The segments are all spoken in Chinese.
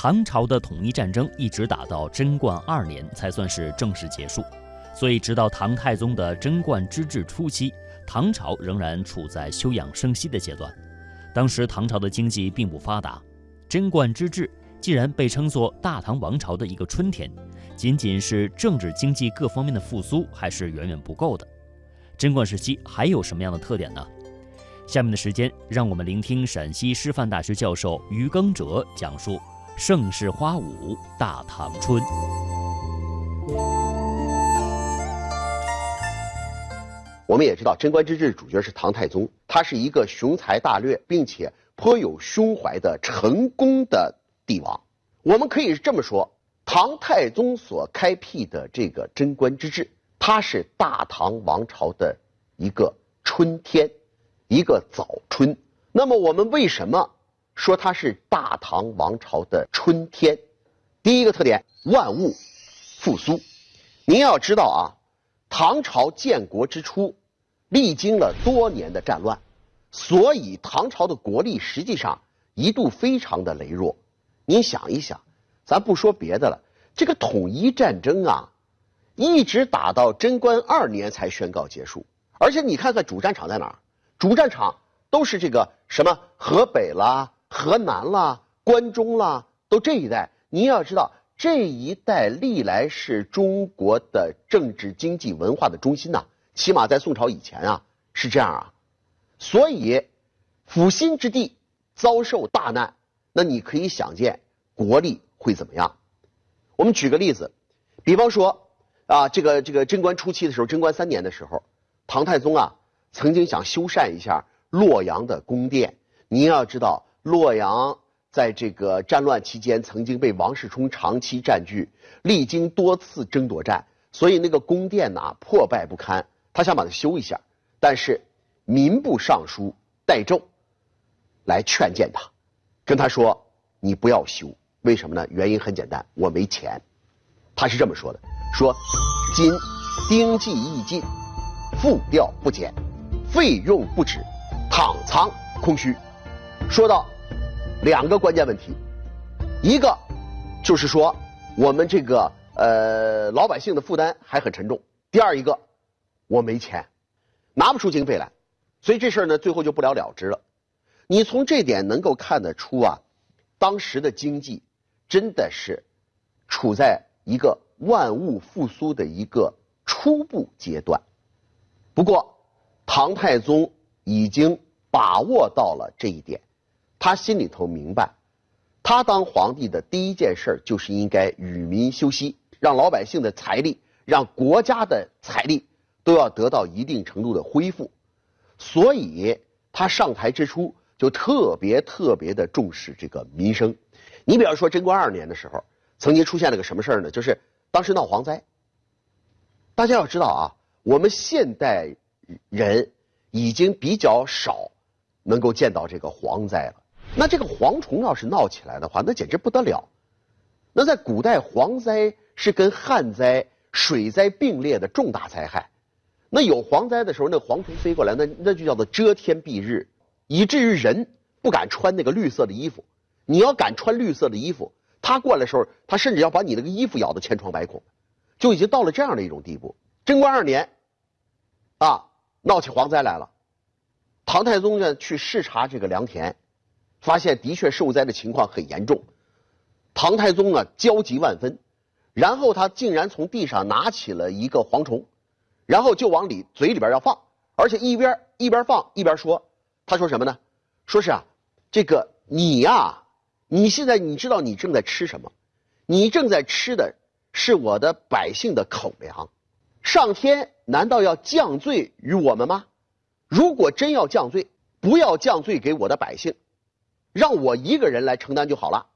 唐朝的统一战争一直打到贞观二年才算是正式结束，所以直到唐太宗的贞观之治初期，唐朝仍然处在休养生息的阶段。当时唐朝的经济并不发达，贞观之治既然被称作大唐王朝的一个春天，仅仅是政治经济各方面的复苏还是远远不够的。贞观时期还有什么样的特点呢？下面的时间，让我们聆听陕西师范大学教授于耕哲讲述。盛世花舞大唐春。我们也知道，贞观之治主角是唐太宗，他是一个雄才大略并且颇有胸怀的成功的帝王。我们可以这么说，唐太宗所开辟的这个贞观之治，它是大唐王朝的一个春天，一个早春。那么，我们为什么？说它是大唐王朝的春天，第一个特点，万物复苏。您要知道啊，唐朝建国之初，历经了多年的战乱，所以唐朝的国力实际上一度非常的羸弱。您想一想，咱不说别的了，这个统一战争啊，一直打到贞观二年才宣告结束，而且你看看主战场在哪儿？主战场都是这个什么河北啦。河南啦、关中啦，都这一带，您要知道，这一带历来是中国的政治、经济、文化的中心呐。起码在宋朝以前啊，是这样啊。所以，阜新之地遭受大难，那你可以想见国力会怎么样。我们举个例子，比方说啊，这个这个贞观初期的时候，贞观三年的时候，唐太宗啊曾经想修缮一下洛阳的宫殿。您要知道。洛阳在这个战乱期间曾经被王世充长期占据，历经多次争夺战，所以那个宫殿呐破败不堪。他想把它修一下，但是民部尚书戴胄来劝谏他，跟他说：“你不要修，为什么呢？原因很简单，我没钱。”他是这么说的：“说今丁计益尽，复调不减，费用不止，躺仓空虚。”说到。两个关键问题，一个就是说我们这个呃老百姓的负担还很沉重。第二一个，我没钱，拿不出经费来，所以这事儿呢最后就不了了之了。你从这点能够看得出啊，当时的经济真的是处在一个万物复苏的一个初步阶段。不过，唐太宗已经把握到了这一点。他心里头明白，他当皇帝的第一件事就是应该与民休息，让老百姓的财力，让国家的财力都要得到一定程度的恢复。所以，他上台之初就特别特别的重视这个民生。你比方说，贞观二年的时候，曾经出现了个什么事儿呢？就是当时闹蝗灾。大家要知道啊，我们现代人已经比较少能够见到这个蝗灾了。那这个蝗虫要是闹起来的话，那简直不得了。那在古代，蝗灾是跟旱灾、水灾并列的重大灾害。那有蝗灾的时候，那蝗虫飞过来，那那就叫做遮天蔽日，以至于人不敢穿那个绿色的衣服。你要敢穿绿色的衣服，它过来的时候，它甚至要把你那个衣服咬得千疮百孔，就已经到了这样的一种地步。贞观二年，啊，闹起蝗灾来了。唐太宗呢，去视察这个良田。发现的确受灾的情况很严重，唐太宗啊焦急万分，然后他竟然从地上拿起了一个蝗虫，然后就往里嘴里边要放，而且一边一边放一边说，他说什么呢？说是啊，这个你呀，你现在你知道你正在吃什么？你正在吃的是我的百姓的口粮，上天难道要降罪于我们吗？如果真要降罪，不要降罪给我的百姓。让我一个人来承担就好了，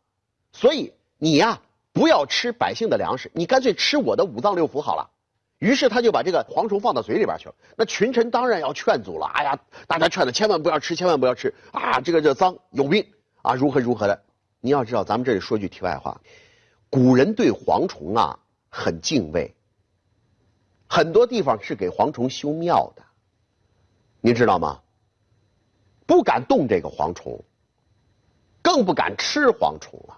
所以你呀不要吃百姓的粮食，你干脆吃我的五脏六腑好了。于是他就把这个蝗虫放到嘴里边去了。那群臣当然要劝阻了，哎呀，大家劝他千万不要吃，千万不要吃啊！这个这脏有病啊，如何如何的。你要知道，咱们这里说句题外话，古人对蝗虫啊很敬畏，很多地方是给蝗虫修庙的，您知道吗？不敢动这个蝗虫。更不敢吃蝗虫了，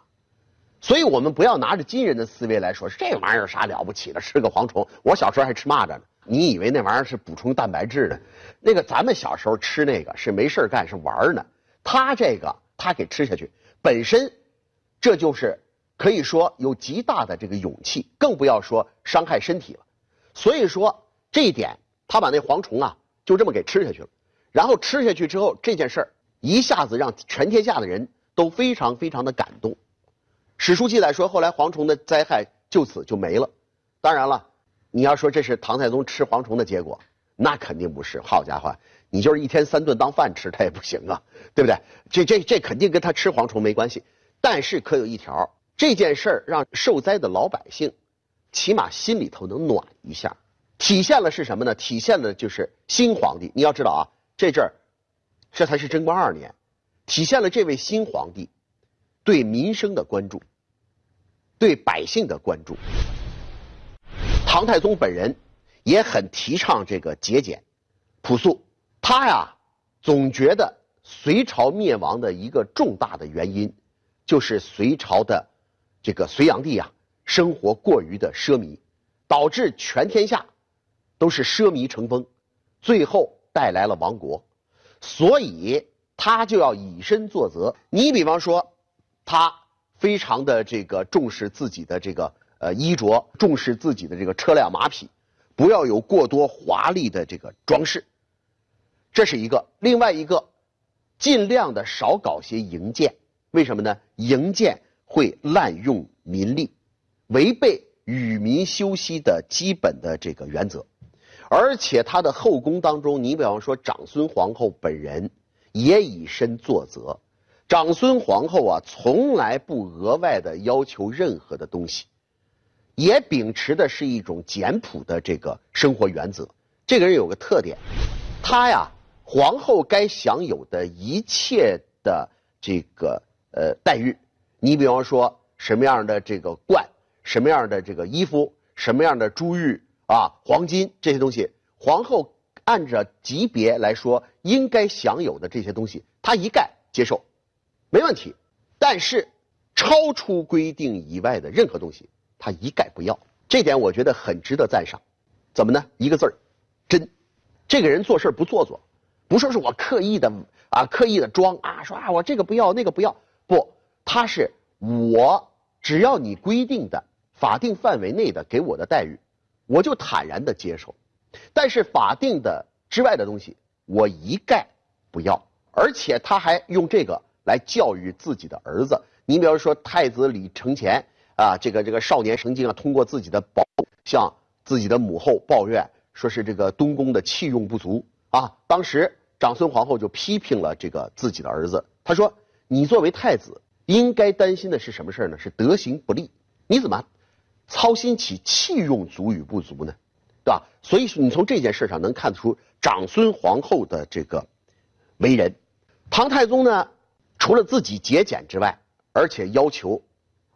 所以我们不要拿着今人的思维来说，这玩意儿啥了不起的？吃个蝗虫，我小时候还吃蚂蚱呢。你以为那玩意儿是补充蛋白质的？那个咱们小时候吃那个是没事干，是玩呢。他这个他给吃下去，本身这就是可以说有极大的这个勇气，更不要说伤害身体了。所以说这一点，他把那蝗虫啊就这么给吃下去了。然后吃下去之后，这件事儿一下子让全天下的人都非常非常的感动。史书记载说，后来蝗虫的灾害就此就没了。当然了。你要说这是唐太宗吃蝗虫的结果，那肯定不是。好家伙，你就是一天三顿当饭吃，他也不行啊，对不对？这这这肯定跟他吃蝗虫没关系。但是可有一条，这件事儿让受灾的老百姓，起码心里头能暖一下。体现了是什么呢？体现了就是新皇帝。你要知道啊，这阵儿，这才是贞观二年，体现了这位新皇帝对民生的关注，对百姓的关注。唐太宗本人也很提倡这个节俭、朴素。他呀，总觉得隋朝灭亡的一个重大的原因，就是隋朝的这个隋炀帝啊，生活过于的奢靡，导致全天下都是奢靡成风，最后带来了亡国。所以他就要以身作则。你比方说，他非常的这个重视自己的这个。呃，衣着重视自己的这个车辆马匹，不要有过多华丽的这个装饰，这是一个。另外一个，尽量的少搞些营建，为什么呢？营建会滥用民力，违背与民休息的基本的这个原则。而且他的后宫当中，你比方说长孙皇后本人也以身作则，长孙皇后啊，从来不额外的要求任何的东西。也秉持的是一种简朴的这个生活原则。这个人有个特点，他呀，皇后该享有的一切的这个呃待遇，你比方说什么样的这个冠，什么样的这个衣服，什么样的珠玉啊、黄金这些东西，皇后按照级别来说应该享有的这些东西，他一概接受，没问题。但是超出规定以外的任何东西。他一概不要，这点我觉得很值得赞赏。怎么呢？一个字儿，真。这个人做事不做作，不说是我刻意的啊，刻意的装啊，说啊我这个不要那个不要，不，他是我只要你规定的法定范围内的给我的待遇，我就坦然的接受。但是法定的之外的东西，我一概不要。而且他还用这个来教育自己的儿子。你比如说太子李承乾。啊，这个这个少年成精啊，通过自己的保向自己的母后抱怨，说是这个东宫的器用不足啊。当时长孙皇后就批评了这个自己的儿子，他说：“你作为太子，应该担心的是什么事呢？是德行不立，你怎么操心起器用足与不足呢？对吧？所以你从这件事上能看出长孙皇后的这个为人。唐太宗呢，除了自己节俭之外，而且要求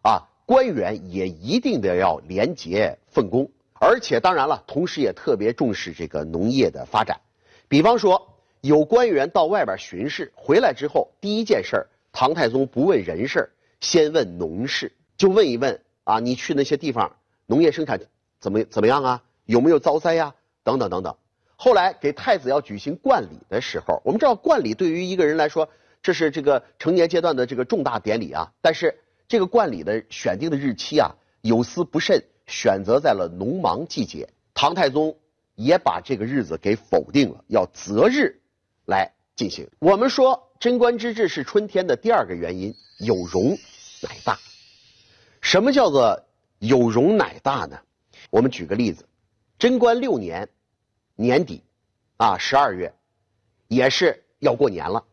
啊。”官员也一定得要廉洁奉公，而且当然了，同时也特别重视这个农业的发展。比方说，有官员到外边巡视回来之后，第一件事儿，唐太宗不问人事，先问农事，就问一问啊，你去那些地方，农业生产怎么怎么样啊？有没有遭灾呀？等等等等。后来给太子要举行冠礼的时候，我们知道冠礼对于一个人来说，这是这个成年阶段的这个重大典礼啊，但是。这个冠礼的选定的日期啊，有司不慎，选择在了农忙季节。唐太宗也把这个日子给否定了，要择日来进行。我们说贞观之治是春天的第二个原因，有容乃大。什么叫做有容乃大呢？我们举个例子，贞观六年年底啊，十二月，也是要过年了，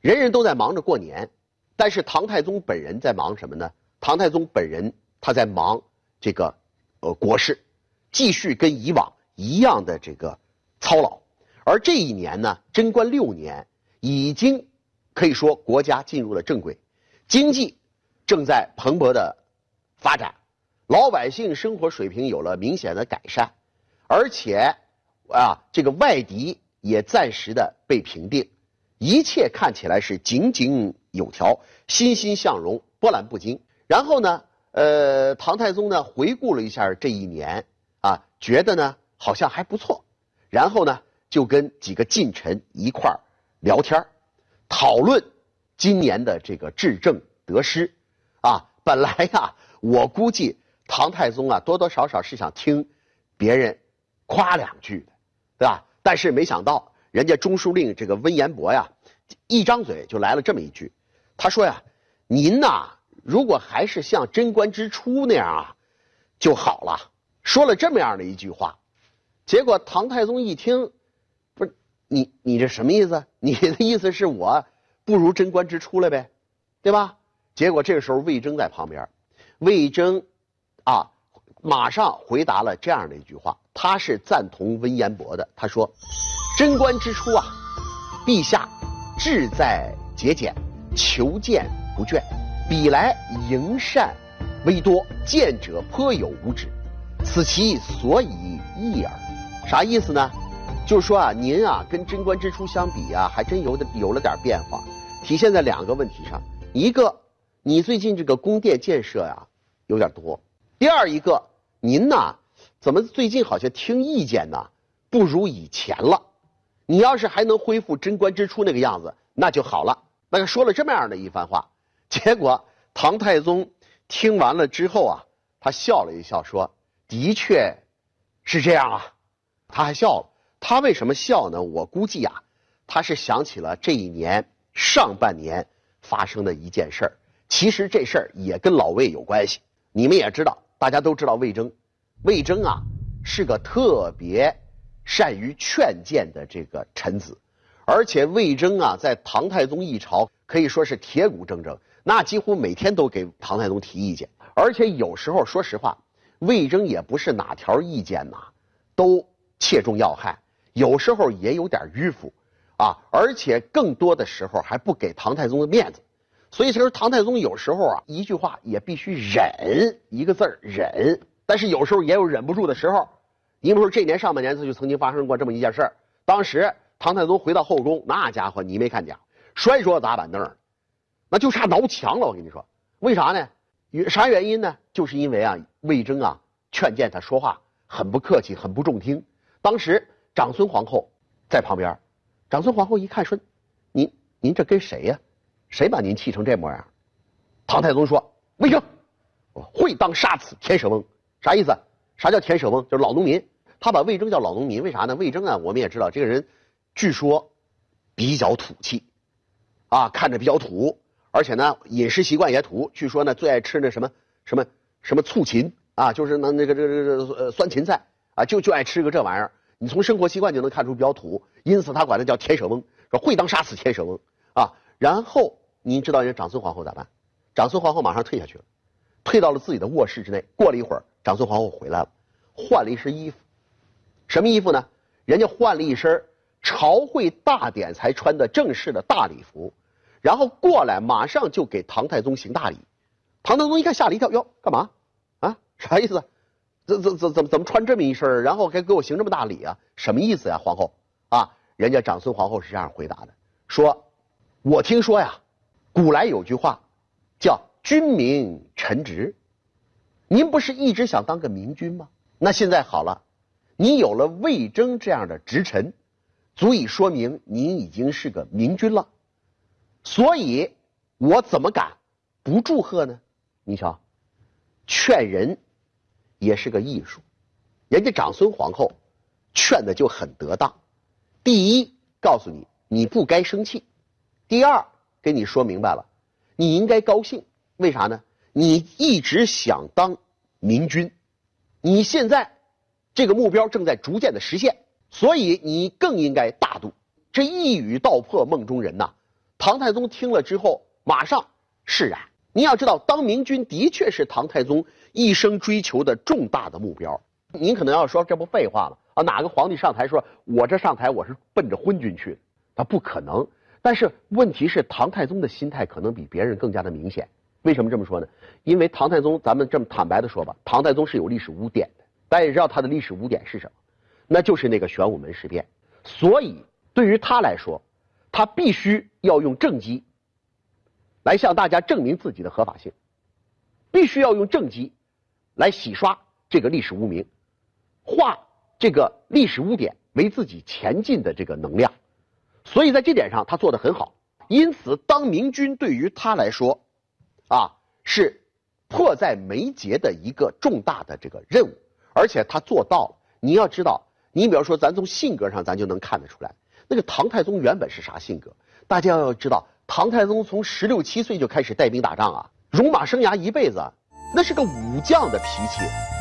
人人都在忙着过年。但是唐太宗本人在忙什么呢？唐太宗本人他在忙这个呃国事，继续跟以往一样的这个操劳。而这一年呢，贞观六年已经可以说国家进入了正轨，经济正在蓬勃的发展，老百姓生活水平有了明显的改善，而且啊这个外敌也暂时的被平定，一切看起来是井井。有条，欣欣向荣，波澜不惊。然后呢，呃，唐太宗呢回顾了一下这一年啊，觉得呢好像还不错，然后呢就跟几个近臣一块儿聊天讨论今年的这个治政得失啊。本来呀，我估计唐太宗啊多多少少是想听别人夸两句的，对吧？但是没想到人家中书令这个温彦博呀，一张嘴就来了这么一句，他说呀：“您呐。”如果还是像贞观之初那样啊，就好了。说了这么样的一句话，结果唐太宗一听，不是你你这什么意思？你的意思是我不如贞观之初了呗，对吧？结果这个时候魏征在旁边，魏征啊，马上回答了这样的一句话，他是赞同温彦博的。他说：“贞观之初啊，陛下志在节俭，求见不倦。”比来营善微多，见者颇有无止，此其所以异耳。啥意思呢？就是说啊，您啊跟贞观之初相比啊，还真有的有了点变化，体现在两个问题上：一个，你最近这个宫殿建设呀有点多；第二一个，您呐怎么最近好像听意见呢不如以前了？你要是还能恢复贞观之初那个样子，那就好了。那个说了这么样的一番话。结果唐太宗听完了之后啊，他笑了一笑，说：“的确，是这样啊。”他还笑了。他为什么笑呢？我估计啊，他是想起了这一年上半年发生的一件事儿。其实这事儿也跟老魏有关系。你们也知道，大家都知道魏征。魏征啊，是个特别善于劝谏的这个臣子，而且魏征啊，在唐太宗一朝可以说是铁骨铮铮。那几乎每天都给唐太宗提意见，而且有时候说实话，魏征也不是哪条意见呐都切中要害，有时候也有点迂腐，啊，而且更多的时候还不给唐太宗的面子，所以其实唐太宗有时候啊一句话也必须忍一个字儿忍，但是有时候也有忍不住的时候，你比如说这年上半年他就曾经发生过这么一件事儿，当时唐太宗回到后宫，那家伙你没看见，摔桌子砸板凳。那就差挠墙了，我跟你说，为啥呢？啥原因呢？就是因为啊，魏征啊劝谏他说话很不客气，很不中听。当时长孙皇后在旁边，长孙皇后一看说：“您您这跟谁呀？谁把您气成这模样？”唐太宗说：“魏征，会当杀此田舍翁。”啥意思？啥叫田舍翁？就是老农民。他把魏征叫老农民，为啥呢？魏征啊，我们也知道这个人，据说比较土气，啊，看着比较土。而且呢，饮食习惯也土。据说呢，最爱吃那什么什么什么醋芹啊，就是那那个这个这个酸芹菜啊，就就爱吃个这玩意儿。你从生活习惯就能看出比较土，因此他管他叫田舍翁，说会当杀死田舍翁啊。然后您知道人长孙皇后咋办？长孙皇后马上退下去了，退到了自己的卧室之内。过了一会儿，长孙皇后回来了，换了一身衣服，什么衣服呢？人家换了一身朝会大典才穿的正式的大礼服。然后过来，马上就给唐太宗行大礼。唐太宗一看，吓了一跳，哟，干嘛？啊，啥意思？怎怎怎怎么怎么穿这么一身然后还给我行这么大礼啊？什么意思呀，皇后？啊，人家长孙皇后是这样回答的：说，我听说呀，古来有句话，叫“君明臣直”。您不是一直想当个明君吗？那现在好了，你有了魏征这样的直臣，足以说明您已经是个明君了。所以，我怎么敢不祝贺呢？你瞧，劝人也是个艺术。人家长孙皇后劝的就很得当。第一，告诉你你不该生气；第二，跟你说明白了，你应该高兴。为啥呢？你一直想当明君，你现在这个目标正在逐渐的实现，所以你更应该大度。这一语道破梦中人呐。唐太宗听了之后，马上释然。你要知道，当明君的确是唐太宗一生追求的重大的目标。您可能要说，这不废话吗？啊，哪个皇帝上台说，我这上台我是奔着昏君去的？他不可能。但是问题是，唐太宗的心态可能比别人更加的明显。为什么这么说呢？因为唐太宗，咱们这么坦白的说吧，唐太宗是有历史污点的。大家也知道他的历史污点是什么？那就是那个玄武门事变。所以对于他来说，他必须要用政绩来向大家证明自己的合法性，必须要用政绩来洗刷这个历史污名，化这个历史污点为自己前进的这个能量。所以在这点上他做得很好。因此，当明君对于他来说，啊，是迫在眉睫的一个重大的这个任务，而且他做到了。你要知道，你比方说，咱从性格上，咱就能看得出来，那个唐太宗原本是啥性格？大家要知道，唐太宗从十六七岁就开始带兵打仗啊，戎马生涯一辈子，那是个武将的脾气。